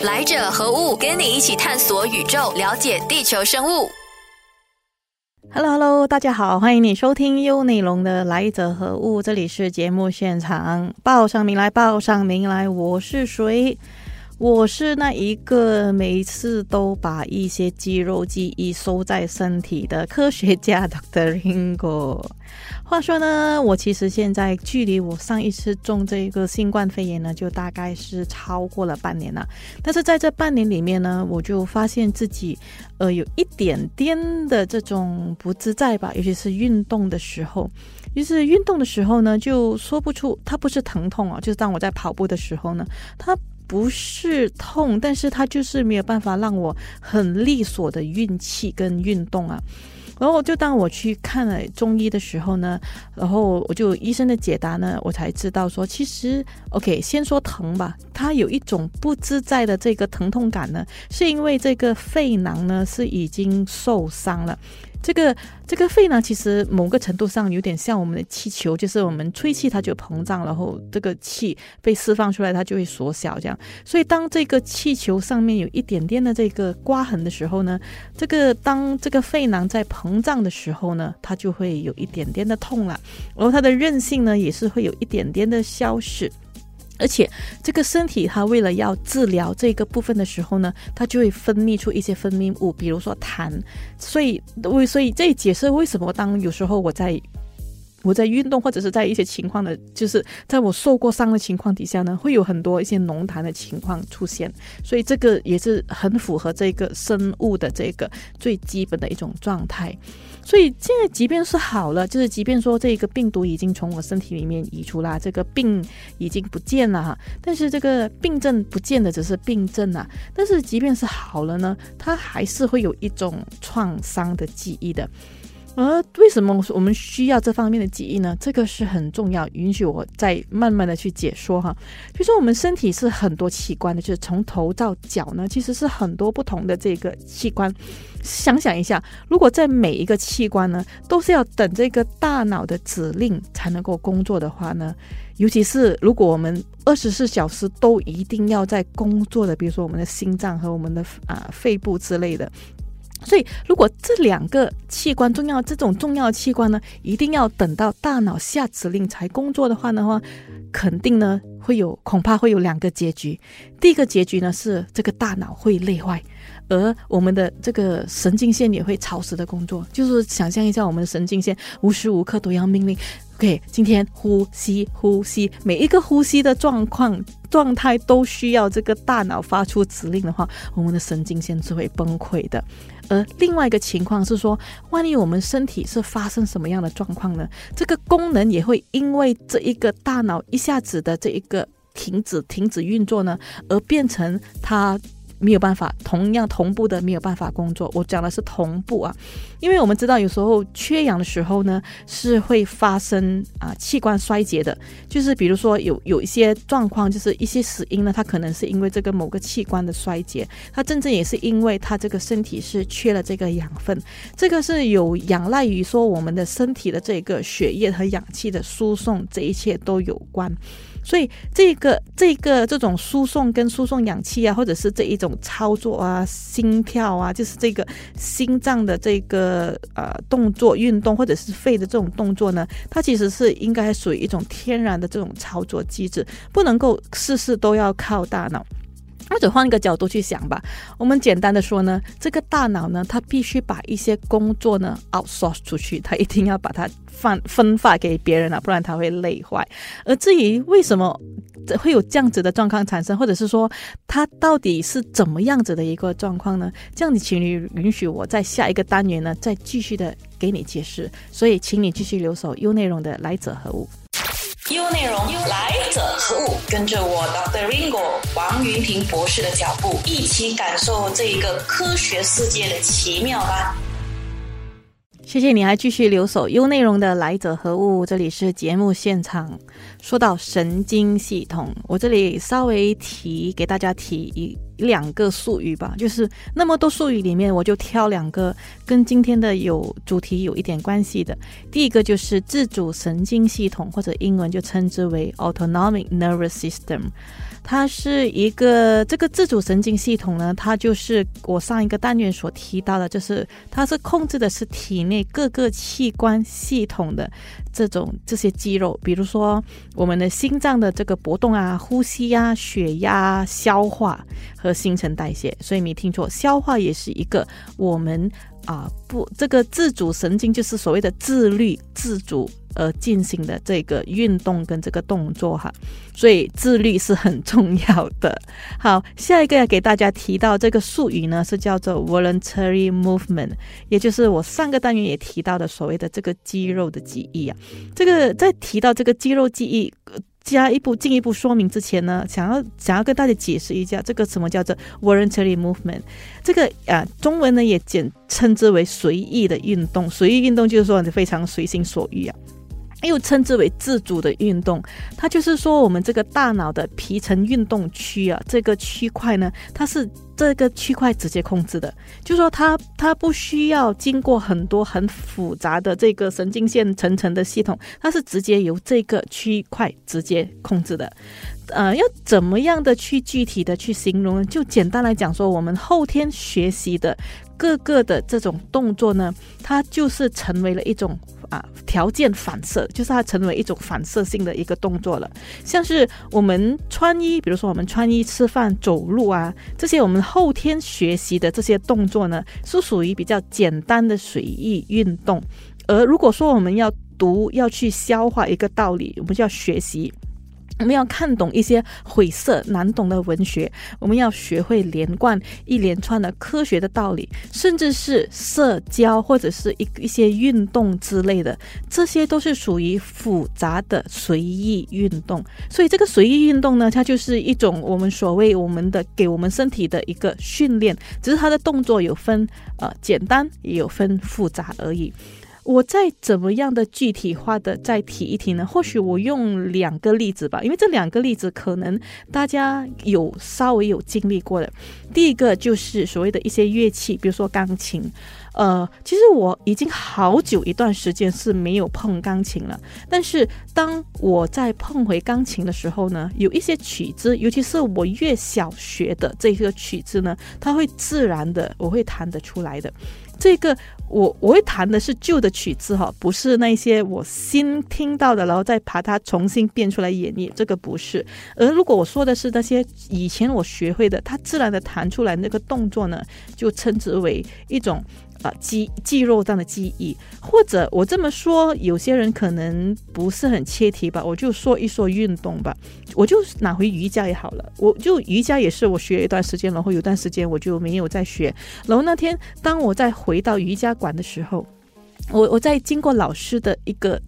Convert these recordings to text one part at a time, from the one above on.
来者何物？跟你一起探索宇宙，了解地球生物。Hello，Hello，大家好，欢迎你收听优内容的《来者何物》，这里是节目现场，报上名来，报上名来，我是谁？我是那一个每一次都把一些肌肉记忆收在身体的科学家 Dr. Ringo。话说呢，我其实现在距离我上一次中这个新冠肺炎呢，就大概是超过了半年了。但是在这半年里面呢，我就发现自己呃有一点点的这种不自在吧，尤其是运动的时候。于是运动的时候呢，就说不出它不是疼痛啊，就是当我在跑步的时候呢，它不是痛，但是它就是没有办法让我很利索的运气跟运动啊。然后就当我去看了中医的时候呢，然后我就医生的解答呢，我才知道说，其实 OK，先说疼吧，它有一种不自在的这个疼痛感呢，是因为这个肺囊呢是已经受伤了。这个这个肺呢，其实某个程度上有点像我们的气球，就是我们吹气它就膨胀，然后这个气被释放出来，它就会缩小这样。所以当这个气球上面有一点点的这个刮痕的时候呢，这个当这个肺囊在膨胀的时候呢，它就会有一点点的痛了，然后它的韧性呢也是会有一点点的消失。而且，这个身体它为了要治疗这个部分的时候呢，它就会分泌出一些分泌物，比如说痰。所以，为所以这也解释为什么当有时候我在我在运动或者是在一些情况的，就是在我受过伤的情况底下呢，会有很多一些浓痰的情况出现。所以，这个也是很符合这个生物的这个最基本的一种状态。所以现在，即便是好了，就是即便说这个病毒已经从我身体里面移出啦，这个病已经不见了哈，但是这个病症不见的只是病症啊。但是即便是好了呢，它还是会有一种创伤的记忆的。而为什么我们需要这方面的记忆呢？这个是很重要。允许我再慢慢的去解说哈。比如说，我们身体是很多器官的，就是从头到脚呢，其实是很多不同的这个器官。想想一下，如果在每一个器官呢，都是要等这个大脑的指令才能够工作的话呢，尤其是如果我们二十四小时都一定要在工作的，比如说我们的心脏和我们的啊肺部之类的。所以，如果这两个器官重要，这种重要器官呢，一定要等到大脑下指令才工作的话呢话，肯定呢会有，恐怕会有两个结局。第一个结局呢是这个大脑会累坏，而我们的这个神经线也会超时的工作。就是想象一下，我们的神经线无时无刻都要命令，OK，今天呼吸呼吸，每一个呼吸的状况状态都需要这个大脑发出指令的话，我们的神经线是会崩溃的。而另外一个情况是说，万一我们身体是发生什么样的状况呢？这个功能也会因为这一个大脑一下子的这一个停止停止运作呢，而变成它。没有办法同样同步的没有办法工作，我讲的是同步啊，因为我们知道有时候缺氧的时候呢是会发生啊器官衰竭的，就是比如说有有一些状况，就是一些死因呢，它可能是因为这个某个器官的衰竭，它真正也是因为它这个身体是缺了这个养分，这个是有仰赖于说我们的身体的这个血液和氧气的输送，这一切都有关。所以这个这个这种输送跟输送氧气啊，或者是这一种操作啊，心跳啊，就是这个心脏的这个呃动作运动，或者是肺的这种动作呢，它其实是应该属于一种天然的这种操作机制，不能够事事都要靠大脑。或者换一个角度去想吧，我们简单的说呢，这个大脑呢，它必须把一些工作呢 outsource 出去，它一定要把它放分发给别人了，不然它会累坏。而至于为什么会有这样子的状况产生，或者是说它到底是怎么样子的一个状况呢？这样子，请你允许我在下一个单元呢，再继续的给你解释。所以，请你继续留守 U 内容的来者何物。优内容来者何物？跟着我 Dr. Ringo 王云平博士的脚步，一起感受这一个科学世界的奇妙吧。谢谢你还继续留守优内容的来者何物？这里是节目现场。说到神经系统，我这里稍微提给大家提一两个术语吧，就是那么多术语里面，我就挑两个跟今天的有主题有一点关系的。第一个就是自主神经系统，或者英文就称之为 autonomic nervous system。它是一个这个自主神经系统呢，它就是我上一个单元所提到的，就是它是控制的是体内各个器官系统的这种这些肌肉，比如说我们的心脏的这个搏动啊、呼吸啊、血压、消化和新陈代谢。所以没听错，消化也是一个我们啊不这个自主神经就是所谓的自律自主。而进行的这个运动跟这个动作哈，所以自律是很重要的。好，下一个要给大家提到这个术语呢，是叫做 voluntary movement，也就是我上个单元也提到的所谓的这个肌肉的记忆啊。这个在提到这个肌肉记忆。加一步进一步说明之前呢，想要想要跟大家解释一下这个什么叫做 voluntary movement，这个啊中文呢也简称之为随意的运动，随意运动就是说你非常随心所欲啊。又称之为自主的运动，它就是说我们这个大脑的皮层运动区啊，这个区块呢，它是这个区块直接控制的，就说它它不需要经过很多很复杂的这个神经线层层的系统，它是直接由这个区块直接控制的。呃，要怎么样的去具体的去形容呢？就简单来讲说，我们后天学习的各个的这种动作呢，它就是成为了一种。啊，条件反射就是它成为一种反射性的一个动作了，像是我们穿衣，比如说我们穿衣、吃饭、走路啊，这些我们后天学习的这些动作呢，是属于比较简单的随意运动。而如果说我们要读、要去消化一个道理，我们就要学习。我们要看懂一些晦涩难懂的文学，我们要学会连贯一连串的科学的道理，甚至是社交或者是一一些运动之类的，这些都是属于复杂的随意运动。所以这个随意运动呢，它就是一种我们所谓我们的给我们身体的一个训练，只是它的动作有分呃简单，也有分复杂而已。我再怎么样的具体化的再提一提呢？或许我用两个例子吧，因为这两个例子可能大家有稍微有经历过的。第一个就是所谓的一些乐器，比如说钢琴。呃，其实我已经好久一段时间是没有碰钢琴了。但是当我在碰回钢琴的时候呢，有一些曲子，尤其是我越小学的这个曲子呢，它会自然的我会弹得出来的。这个我我会弹的是旧的曲子哈，不是那些我新听到的，然后再把它重新变出来演绎，这个不是。而如果我说的是那些以前我学会的，它自然的弹出来那个动作呢，就称之为一种。啊，肌肌肉这样的记忆，或者我这么说，有些人可能不是很切题吧，我就说一说运动吧，我就拿回瑜伽也好了，我就瑜伽也是我学了一段时间，然后有段时间我就没有再学，然后那天当我再回到瑜伽馆的时候，我我在经过老师的一个。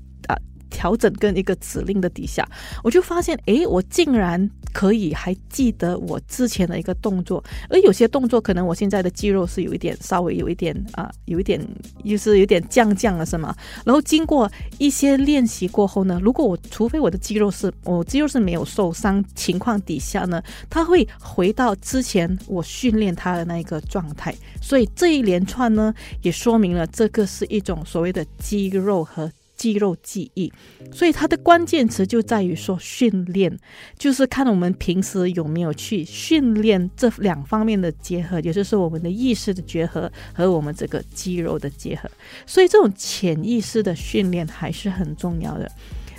调整跟一个指令的底下，我就发现，哎，我竟然可以还记得我之前的一个动作，而有些动作可能我现在的肌肉是有一点稍微有一点啊，有一点就是有点降降了，是吗？然后经过一些练习过后呢，如果我除非我的肌肉是我肌肉是没有受伤情况底下呢，它会回到之前我训练它的那一个状态。所以这一连串呢，也说明了这个是一种所谓的肌肉和。肌肉记忆，所以它的关键词就在于说训练，就是看我们平时有没有去训练这两方面的结合，也就是我们的意识的结合和我们这个肌肉的结合。所以这种潜意识的训练还是很重要的。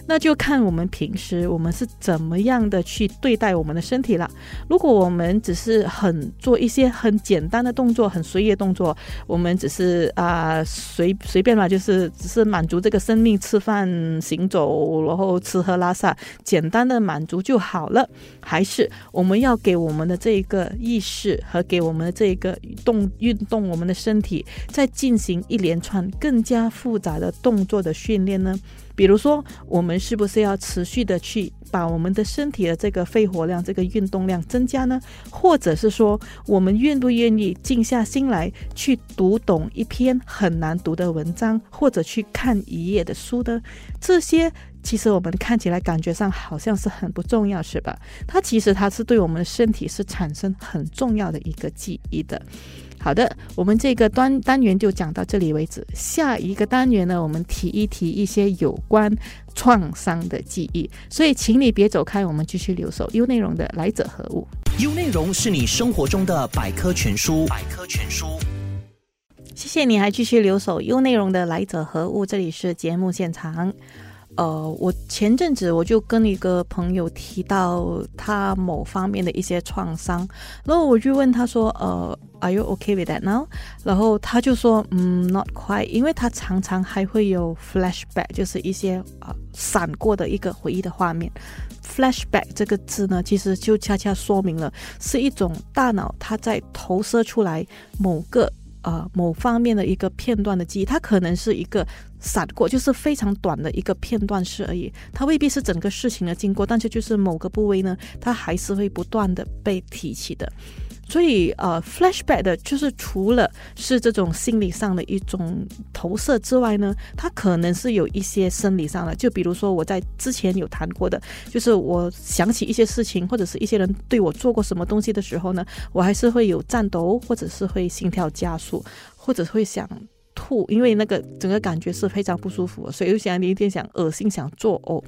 那就看我们平时我们是怎么样的去对待我们的身体了。如果我们只是很做一些很简单的动作，很随意的动作，我们只是啊随随便嘛，就是只是满足这个生命，吃饭、行走，然后吃喝拉撒，简单的满足就好了。还是我们要给我们的这个意识和给我们的这个动运动，我们的身体再进行一连串更加复杂的动作的训练呢？比如说，我们是不是要持续的去把我们的身体的这个肺活量、这个运动量增加呢？或者是说，我们愿不愿意静下心来去读懂一篇很难读的文章，或者去看一页的书呢？这些。其实我们看起来感觉上好像是很不重要，是吧？它其实它是对我们的身体是产生很重要的一个记忆的。好的，我们这个单单元就讲到这里为止。下一个单元呢，我们提一提一些有关创伤的记忆。所以，请你别走开，我们继续留守 U 内容的来者何物？U 内容是你生活中的百科全书。百科全书。谢谢你还继续留守 U 内容的来者何物？这里是节目现场。呃，我前阵子我就跟一个朋友提到他某方面的一些创伤，然后我就问他说：“呃，Are you okay with that now？” 然后他就说：“嗯，Not quite，因为他常常还会有 flashback，就是一些啊闪过的一个回忆的画面。flashback 这个字呢，其实就恰恰说明了是一种大脑它在投射出来某个。”呃，某方面的一个片段的记忆，它可能是一个闪过，就是非常短的一个片段式而已，它未必是整个事情的经过，但是就是某个部位呢，它还是会不断的被提起的。所以，呃，flashback 的就是除了是这种心理上的一种投射之外呢，它可能是有一些生理上的。就比如说我在之前有谈过的，就是我想起一些事情或者是一些人对我做过什么东西的时候呢，我还是会有颤抖，或者是会心跳加速，或者会想吐，因为那个整个感觉是非常不舒服，所以就想你有点想恶心、想作呕，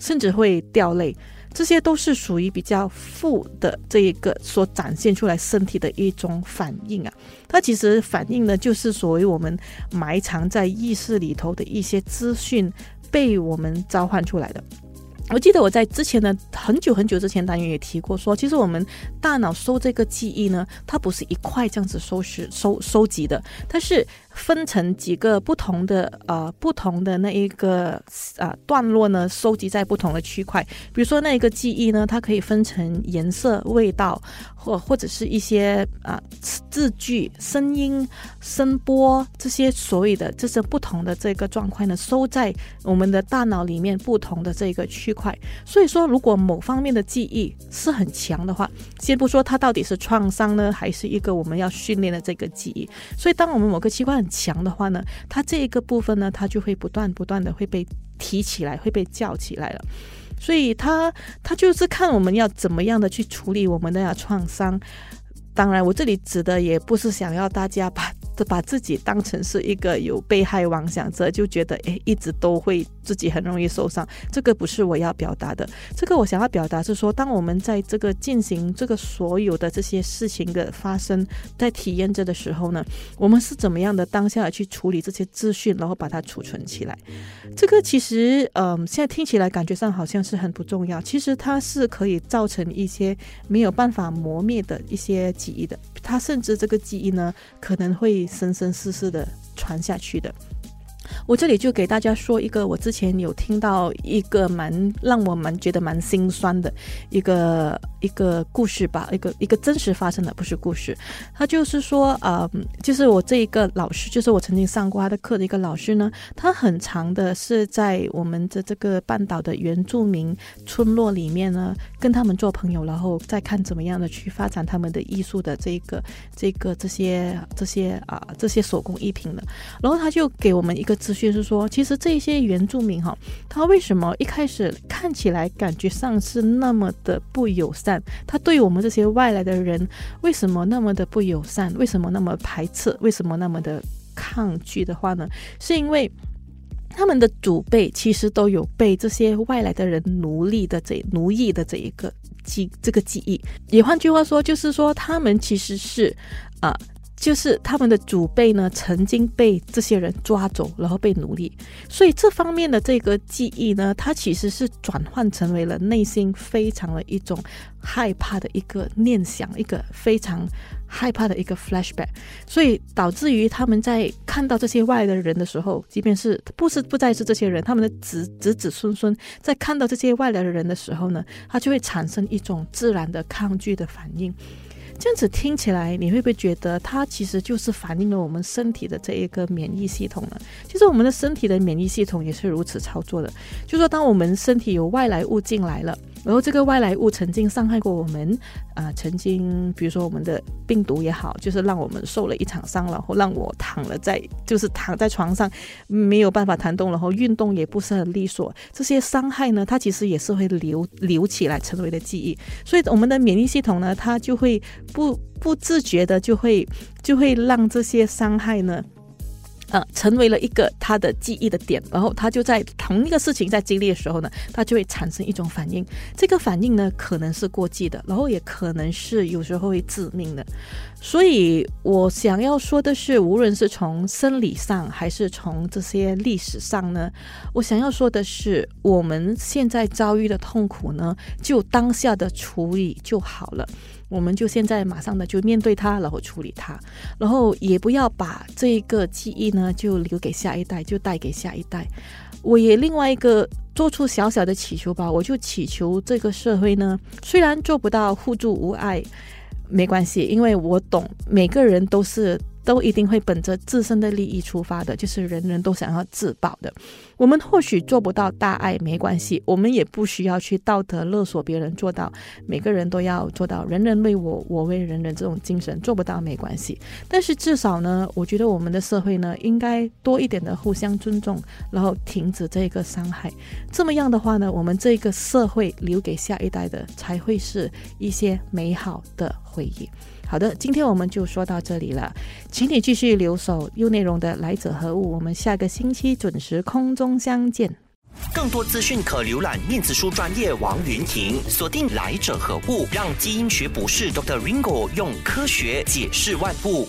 甚至会掉泪。这些都是属于比较负的这一个所展现出来身体的一种反应啊，它其实反映呢就是所谓我们埋藏在意识里头的一些资讯被我们召唤出来的。我记得我在之前的很久很久之前单元也提过，说其实我们大脑收这个记忆呢，它不是一块这样子收拾收收集的，它是。分成几个不同的呃不同的那一个啊段落呢，收集在不同的区块。比如说那一个记忆呢，它可以分成颜色、味道，或或者是一些啊字句、声音、声波这些所谓的这些不同的这个状况呢，收在我们的大脑里面不同的这个区块。所以说，如果某方面的记忆是很强的话，先不说它到底是创伤呢，还是一个我们要训练的这个记忆。所以，当我们某个器官很强的话呢，它这一个部分呢，它就会不断不断的会被提起来，会被叫起来了。所以，它它就是看我们要怎么样的去处理我们的创伤。当然，我这里指的也不是想要大家把。把自己当成是一个有被害妄想者，就觉得诶，一直都会自己很容易受伤。这个不是我要表达的。这个我想要表达是说，当我们在这个进行这个所有的这些事情的发生，在体验着的时候呢，我们是怎么样的当下去处理这些资讯，然后把它储存起来？这个其实，嗯，现在听起来感觉上好像是很不重要。其实它是可以造成一些没有办法磨灭的一些记忆的。他甚至这个记忆呢，可能会生生世世的传下去的。我这里就给大家说一个，我之前有听到一个蛮让我蛮觉得蛮心酸的一个一个故事吧，一个一个真实发生的，不是故事。他就是说，呃，就是我这一个老师，就是我曾经上过他的课的一个老师呢，他很长的是在我们的这个半岛的原住民村落里面呢，跟他们做朋友，然后再看怎么样的去发展他们的艺术的这个这个这些这些啊这些手工艺品的。然后他就给我们一个。资讯就是说，其实这些原住民哈，他为什么一开始看起来感觉上是那么的不友善？他对我们这些外来的人为什么那么的不友善？为什么那么排斥？为什么那么的抗拒的话呢？是因为他们的祖辈其实都有被这些外来的人奴隶的这奴役的这一个记这个记忆。也换句话说，就是说他们其实是啊。就是他们的祖辈呢，曾经被这些人抓走，然后被奴隶，所以这方面的这个记忆呢，它其实是转换成为了内心非常的一种害怕的一个念想，一个非常害怕的一个 flashback，所以导致于他们在看到这些外来的人的时候，即便是不是不再是这些人，他们的子子子孙孙在看到这些外来的人的时候呢，他就会产生一种自然的抗拒的反应。这样子听起来，你会不会觉得它其实就是反映了我们身体的这一个免疫系统呢？其实我们的身体的免疫系统也是如此操作的，就说当我们身体有外来物进来了，然后这个外来物曾经伤害过我们啊，曾经比如说我们的病毒也好，就是让我们受了一场伤，然后让我躺了在就是躺在床上没有办法弹动，然后运动也不是很利索。这些伤害呢，它其实也是会留留起来成为的记忆，所以我们的免疫系统呢，它就会不不自觉的就会就会让这些伤害呢。呃，成为了一个他的记忆的点，然后他就在同一个事情在经历的时候呢，他就会产生一种反应。这个反应呢，可能是过继的，然后也可能是有时候会致命的。所以我想要说的是，无论是从生理上还是从这些历史上呢，我想要说的是，我们现在遭遇的痛苦呢，就当下的处理就好了。我们就现在马上的就面对它，然后处理它，然后也不要把这个记忆呢就留给下一代，就带给下一代。我也另外一个做出小小的祈求吧，我就祈求这个社会呢，虽然做不到互助无碍，没关系，因为我懂每个人都是。都一定会本着自身的利益出发的，就是人人都想要自保的。我们或许做不到大爱，没关系，我们也不需要去道德勒索别人，做到每个人都要做到人人为我，我为人人这种精神，做不到没关系。但是至少呢，我觉得我们的社会呢，应该多一点的互相尊重，然后停止这个伤害。这么样的话呢，我们这个社会留给下一代的，才会是一些美好的回忆。好的，今天我们就说到这里了，请你继续留守优内容的来者何物，我们下个星期准时空中相见。更多资讯可浏览面子书专业王云婷，锁定来者何物，让基因学博士 Dr. Ringo 用科学解释万物。